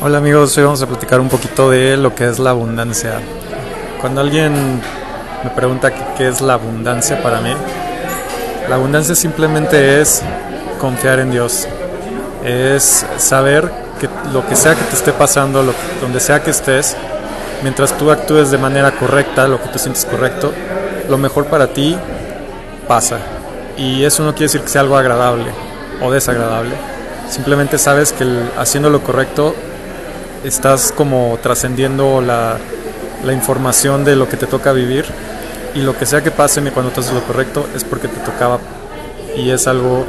Hola amigos, hoy vamos a platicar un poquito de lo que es la abundancia. Cuando alguien me pregunta qué es la abundancia para mí, la abundancia simplemente es confiar en Dios, es saber que lo que sea que te esté pasando, lo, donde sea que estés, mientras tú actúes de manera correcta, lo que tú sientes correcto, lo mejor para ti pasa. Y eso no quiere decir que sea algo agradable o desagradable. Simplemente sabes que haciendo lo correcto estás como trascendiendo la, la, información de lo que te toca vivir y lo que sea que pase cuando tú haces lo correcto es porque te tocaba y es algo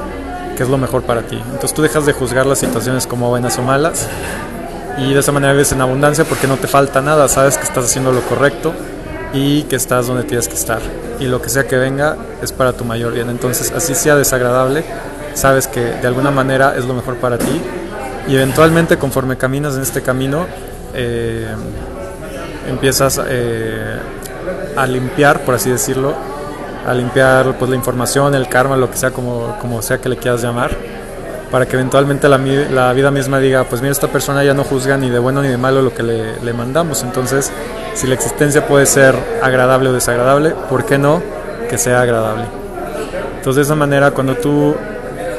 que es lo mejor para ti. Entonces tú dejas de juzgar las situaciones como buenas o malas y de esa manera vives en abundancia porque no te falta nada, sabes que estás haciendo lo correcto y que estás donde tienes que estar y lo que sea que venga es para tu mayor bien. Entonces así sea desagradable, sabes que de alguna manera es lo mejor para ti y eventualmente conforme caminas en este camino eh, empiezas eh, a limpiar, por así decirlo, a limpiar pues, la información, el karma, lo que sea, como, como sea que le quieras llamar, para que eventualmente la, la, vida misma diga, pues mira, esta persona ya no juzga ni de bueno ni de malo lo que le, le mandamos, entonces si la existencia puede ser agradable o desagradable, ¿por qué no que sea agradable? Entonces de esa manera cuando tú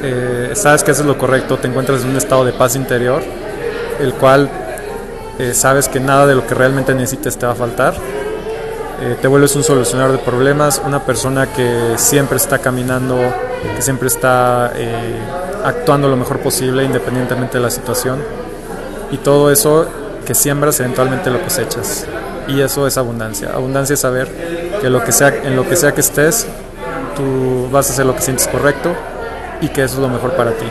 eh, sabes que haces lo correcto, te encuentras en un estado de paz interior, el cual eh, sabes que nada de lo que realmente necesites te va a faltar. Eh, te vuelves un solucionador de problemas, una persona que siempre está caminando, que siempre está actuando lo mejor posible independientemente de la situación. Y todo eso que siembras eventualmente lo cosechas. Y eso es abundancia. Abundancia es saber que, lo que sea, en lo que sea que estés, tú vas a hacer lo que sientes correcto y que eso es lo mejor para ti.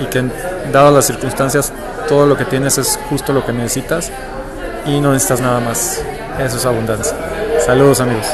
Y que dadas las circunstancias, todo lo que tienes es justo lo que necesitas y no necesitas nada más. Eso es abundancia. Saludos amigos.